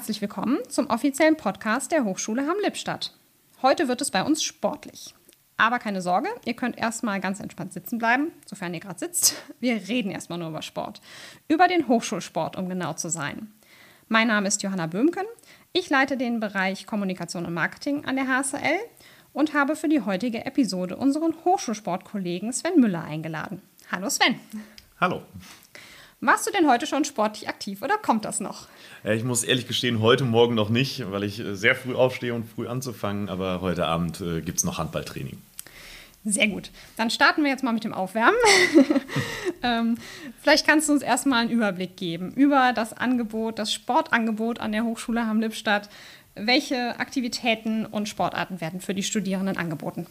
herzlich willkommen zum offiziellen Podcast der Hochschule Hamm-Lippstadt. Heute wird es bei uns sportlich. Aber keine Sorge, ihr könnt erstmal ganz entspannt sitzen bleiben, sofern ihr gerade sitzt. Wir reden erstmal nur über Sport. Über den Hochschulsport, um genau zu sein. Mein Name ist Johanna Böhmken. Ich leite den Bereich Kommunikation und Marketing an der HSL und habe für die heutige Episode unseren Hochschulsportkollegen Sven Müller eingeladen. Hallo Sven. Hallo. Warst du denn heute schon sportlich aktiv oder kommt das noch? Äh, ich muss ehrlich gestehen, heute Morgen noch nicht, weil ich äh, sehr früh aufstehe und früh anzufangen, aber heute Abend äh, gibt es noch Handballtraining. Sehr gut. Dann starten wir jetzt mal mit dem Aufwärmen. ähm, vielleicht kannst du uns erstmal einen Überblick geben über das Angebot, das Sportangebot an der Hochschule Hamm-Lippstadt welche Aktivitäten und Sportarten werden für die Studierenden angeboten?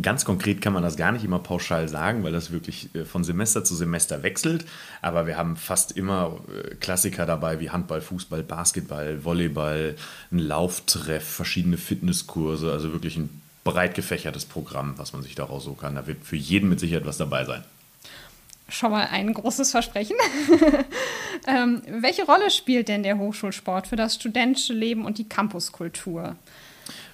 Ganz konkret kann man das gar nicht immer pauschal sagen, weil das wirklich äh, von Semester zu Semester wechselt. Aber wir haben fast immer äh, Klassiker dabei wie Handball, Fußball, Basketball, Volleyball, ein Lauftreff, verschiedene Fitnesskurse, also wirklich ein breit gefächertes Programm, was man sich daraus so kann. Da wird für jeden mit Sicherheit was dabei sein schon mal ein großes Versprechen. ähm, welche Rolle spielt denn der Hochschulsport für das studentische Leben und die Campuskultur?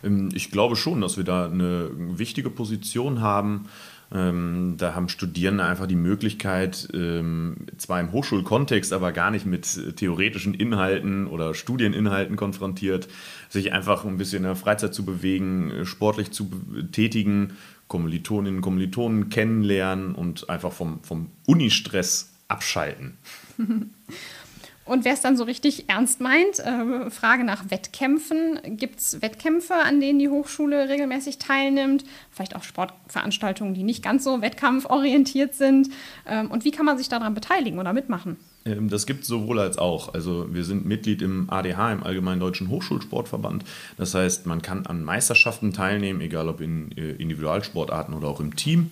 Ähm, ich glaube schon, dass wir da eine wichtige Position haben. Ähm, da haben Studierende einfach die Möglichkeit, ähm, zwar im Hochschulkontext, aber gar nicht mit theoretischen Inhalten oder Studieninhalten konfrontiert, sich einfach ein bisschen in der Freizeit zu bewegen, sportlich zu tätigen Kommilitoninnen und Kommilitonen kennenlernen und einfach vom, vom Unistress abschalten. Und wer es dann so richtig ernst meint, äh, Frage nach Wettkämpfen. Gibt es Wettkämpfe, an denen die Hochschule regelmäßig teilnimmt? Vielleicht auch Sportveranstaltungen, die nicht ganz so wettkampforientiert sind? Ähm, und wie kann man sich daran beteiligen oder mitmachen? Ähm, das gibt es sowohl als auch. Also wir sind Mitglied im ADH, im Allgemeinen Deutschen Hochschulsportverband. Das heißt, man kann an Meisterschaften teilnehmen, egal ob in äh, Individualsportarten oder auch im Team.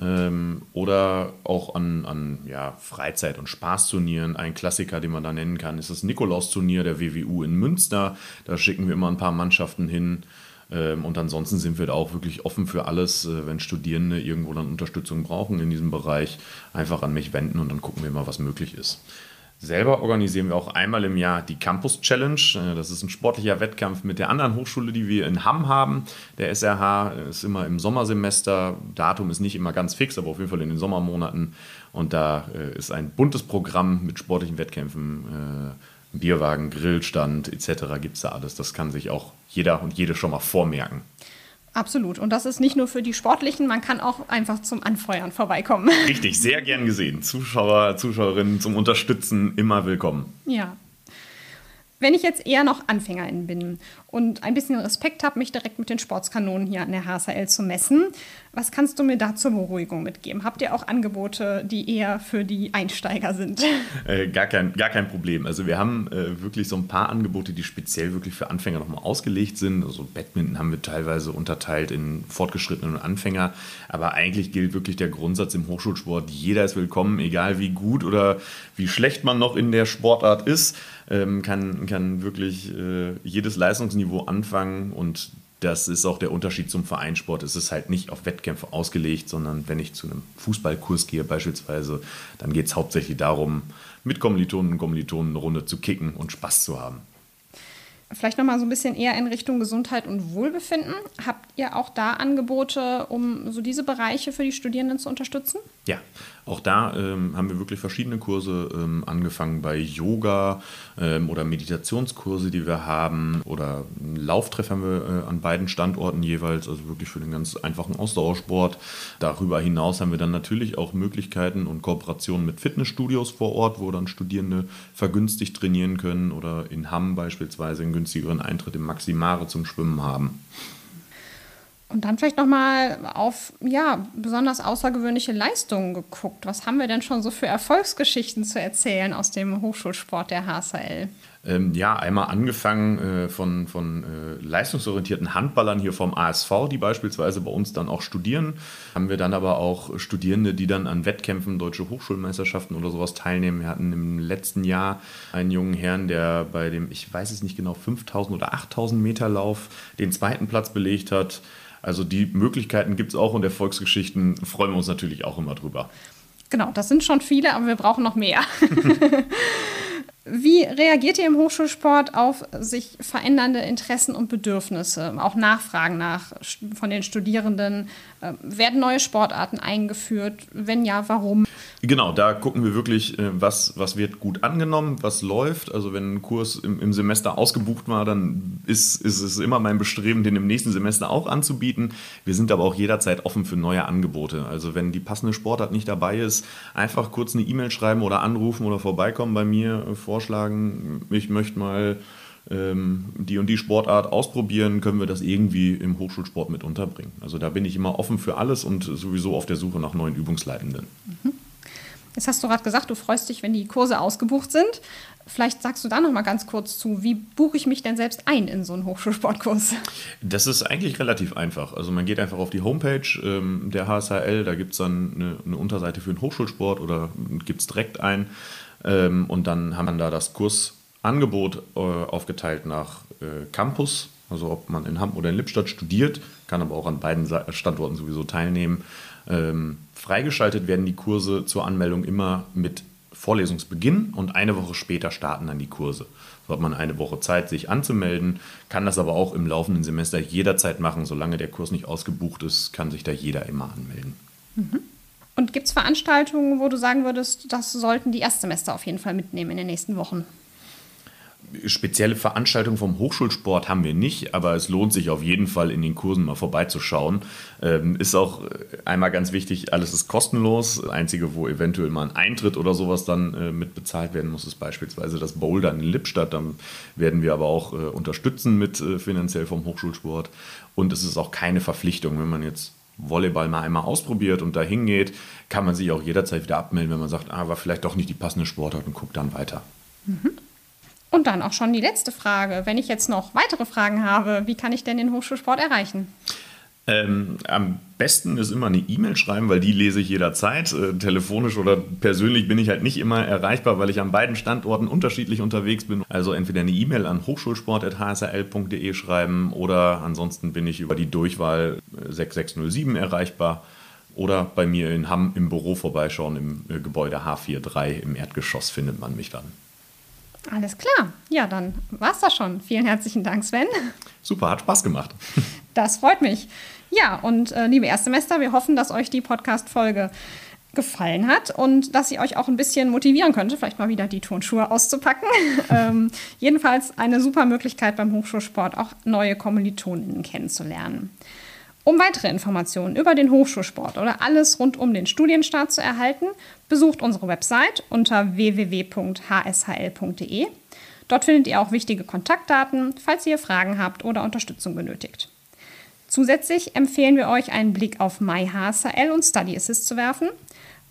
Ähm, oder auch an, an ja, Freizeit- und Spaßturnieren. Ein Klassiker, den man da nennen kann, ist das Nikolausturnier der WWU in Münster. Da schicken wir immer ein paar Mannschaften hin. Ähm, und ansonsten sind wir da auch wirklich offen für alles, äh, wenn Studierende irgendwo dann Unterstützung brauchen in diesem Bereich, einfach an mich wenden und dann gucken wir mal, was möglich ist. Selber organisieren wir auch einmal im Jahr die Campus Challenge. Äh, das ist ein sportlicher Wettkampf mit der anderen Hochschule, die wir in Hamm haben. Der SRH ist immer im Sommersemester. Datum ist nicht immer ganz fix, aber auf jeden Fall in den Sommermonaten. Und da äh, ist ein buntes Programm mit sportlichen Wettkämpfen Bierwagen, Grillstand etc. gibt es da alles. Das kann sich auch jeder und jede schon mal vormerken. Absolut. Und das ist nicht nur für die Sportlichen, man kann auch einfach zum Anfeuern vorbeikommen. Richtig, sehr gern gesehen. Zuschauer, Zuschauerinnen zum Unterstützen immer willkommen. Ja. Wenn ich jetzt eher noch Anfängerin bin und ein bisschen Respekt habe, mich direkt mit den Sportskanonen hier an der HSL zu messen, was kannst du mir da zur Beruhigung mitgeben? Habt ihr auch Angebote, die eher für die Einsteiger sind? Äh, gar, kein, gar kein Problem. Also wir haben äh, wirklich so ein paar Angebote, die speziell wirklich für Anfänger nochmal ausgelegt sind. Also Badminton haben wir teilweise unterteilt in Fortgeschrittene und Anfänger. Aber eigentlich gilt wirklich der Grundsatz im Hochschulsport, jeder ist willkommen, egal wie gut oder wie schlecht man noch in der Sportart ist, ähm, kann, kann wirklich äh, jedes Leistungsniveau anfangen und das ist auch der Unterschied zum Vereinssport. Es ist halt nicht auf Wettkämpfe ausgelegt, sondern wenn ich zu einem Fußballkurs gehe beispielsweise, dann geht es hauptsächlich darum, mit Kommilitonen und Kommilitonen eine Runde zu kicken und Spaß zu haben. Vielleicht nochmal so ein bisschen eher in Richtung Gesundheit und Wohlbefinden. Habt ihr auch da Angebote, um so diese Bereiche für die Studierenden zu unterstützen? Ja, auch da ähm, haben wir wirklich verschiedene Kurse ähm, angefangen bei Yoga ähm, oder Meditationskurse, die wir haben oder einen Lauftreff haben wir äh, an beiden Standorten jeweils, also wirklich für den ganz einfachen Ausdauersport. Darüber hinaus haben wir dann natürlich auch Möglichkeiten und Kooperationen mit Fitnessstudios vor Ort, wo dann Studierende vergünstigt trainieren können oder in Hamm beispielsweise einen günstigeren Eintritt im Maximare zum Schwimmen haben. Und dann vielleicht nochmal auf ja, besonders außergewöhnliche Leistungen geguckt. Was haben wir denn schon so für Erfolgsgeschichten zu erzählen aus dem Hochschulsport der HSL? Ähm, ja, einmal angefangen äh, von, von äh, leistungsorientierten Handballern hier vom ASV, die beispielsweise bei uns dann auch studieren. Haben wir dann aber auch Studierende, die dann an Wettkämpfen, deutsche Hochschulmeisterschaften oder sowas teilnehmen. Wir hatten im letzten Jahr einen jungen Herrn, der bei dem, ich weiß es nicht genau, 5000 oder 8000 Meter Lauf den zweiten Platz belegt hat. Also die Möglichkeiten gibt es auch und Erfolgsgeschichten freuen wir uns natürlich auch immer drüber. Genau, das sind schon viele, aber wir brauchen noch mehr. Wie reagiert ihr im Hochschulsport auf sich verändernde Interessen und Bedürfnisse, auch Nachfragen nach von den Studierenden? Äh, werden neue Sportarten eingeführt? Wenn ja, warum? Genau, da gucken wir wirklich, äh, was, was wird gut angenommen, was läuft. Also wenn ein Kurs im, im Semester ausgebucht war, dann ist, ist es immer mein Bestreben, den im nächsten Semester auch anzubieten. Wir sind aber auch jederzeit offen für neue Angebote. Also wenn die passende Sportart nicht dabei ist, einfach kurz eine E-Mail schreiben oder anrufen oder vorbeikommen bei mir, äh, vorschlagen, ich möchte mal ähm, die und die Sportart ausprobieren, können wir das irgendwie im Hochschulsport mit unterbringen. Also da bin ich immer offen für alles und sowieso auf der Suche nach neuen Übungsleitenden. Mhm. Jetzt hast du gerade gesagt, du freust dich, wenn die Kurse ausgebucht sind. Vielleicht sagst du da noch mal ganz kurz zu, wie buche ich mich denn selbst ein in so einen Hochschulsportkurs? Das ist eigentlich relativ einfach. Also man geht einfach auf die Homepage ähm, der HSHL, da gibt es dann eine, eine, Unterseite für den Hochschulsport oder gibt es direkt ein. Ähm, und dann haben wir da das Kursangebot äh, aufgeteilt nach äh, Campus, also ob man in Hamm oder in Lippstadt studiert, kann aber auch an beiden Standorten sowieso teilnehmen. Ähm, freigeschaltet werden die Kurse zur Anmeldung immer mit Vorlesungsbeginn und eine Woche später starten dann die Kurse. So hat man eine Woche Zeit, sich anzumelden, kann das aber auch im laufenden Semester jederzeit machen. Solange der Kurs nicht ausgebucht ist, kann sich da jeder immer anmelden. Und gibt es Veranstaltungen, wo du sagen würdest, das sollten die Erstsemester auf jeden Fall mitnehmen in den nächsten Wochen? Spezielle Veranstaltungen vom Hochschulsport haben wir nicht, aber es lohnt sich auf jeden Fall in den Kursen mal vorbeizuschauen. Ähm, ist auch äh, einmal ganz wichtig, alles ist kostenlos. Das Einzige, wo eventuell mal ein Eintritt oder sowas dann äh, mit bezahlt werden muss, ist beispielsweise das Boulder in Lippstadt. Dann werden wir aber auch äh, unterstützen mit äh, finanziell vom Hochschulsport. Und es ist auch keine Verpflichtung, wenn man jetzt Volleyball mal einmal ausprobiert und da hingeht, kann man sich auch jederzeit wieder abmelden, wenn man sagt, ah, war vielleicht doch nicht die passende Sportart und guckt dann weiter. Mhm. Und dann auch schon die letzte Frage. Wenn ich jetzt noch weitere Fragen habe, wie kann ich denn den Hochschulsport erreichen? Ähm, am besten ist immer eine E-Mail schreiben, weil die lese ich jederzeit. Äh, telefonisch oder persönlich bin ich halt nicht immer erreichbar, weil ich an beiden Standorten unterschiedlich unterwegs bin. Also entweder eine E-Mail an hochschulsport.hsl.de schreiben oder ansonsten bin ich über die Durchwahl 6607 äh, erreichbar oder bei mir in Hamm im Büro vorbeischauen im äh, Gebäude H43 im Erdgeschoss findet man mich dann. Alles klar. Ja, dann war's das schon. Vielen herzlichen Dank, Sven. Super, hat Spaß gemacht. Das freut mich. Ja, und äh, liebe Erstsemester, wir hoffen, dass euch die Podcast-Folge gefallen hat und dass sie euch auch ein bisschen motivieren könnte, vielleicht mal wieder die Turnschuhe auszupacken. ähm, jedenfalls eine super Möglichkeit beim Hochschulsport auch neue Kommilitoninnen kennenzulernen. Um weitere Informationen über den Hochschulsport oder alles rund um den Studienstart zu erhalten, besucht unsere Website unter www.hshl.de. Dort findet ihr auch wichtige Kontaktdaten, falls ihr Fragen habt oder Unterstützung benötigt. Zusätzlich empfehlen wir euch, einen Blick auf MyHSL und Study Assist zu werfen,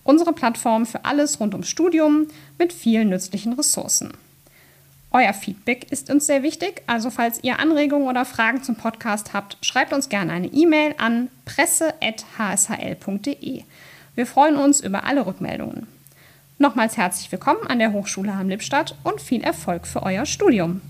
unsere Plattform für alles rund ums Studium mit vielen nützlichen Ressourcen. Euer Feedback ist uns sehr wichtig, also falls ihr Anregungen oder Fragen zum Podcast habt, schreibt uns gerne eine E-Mail an presse.hshl.de. Wir freuen uns über alle Rückmeldungen. Nochmals herzlich willkommen an der Hochschule Hamm-Lippstadt und viel Erfolg für euer Studium.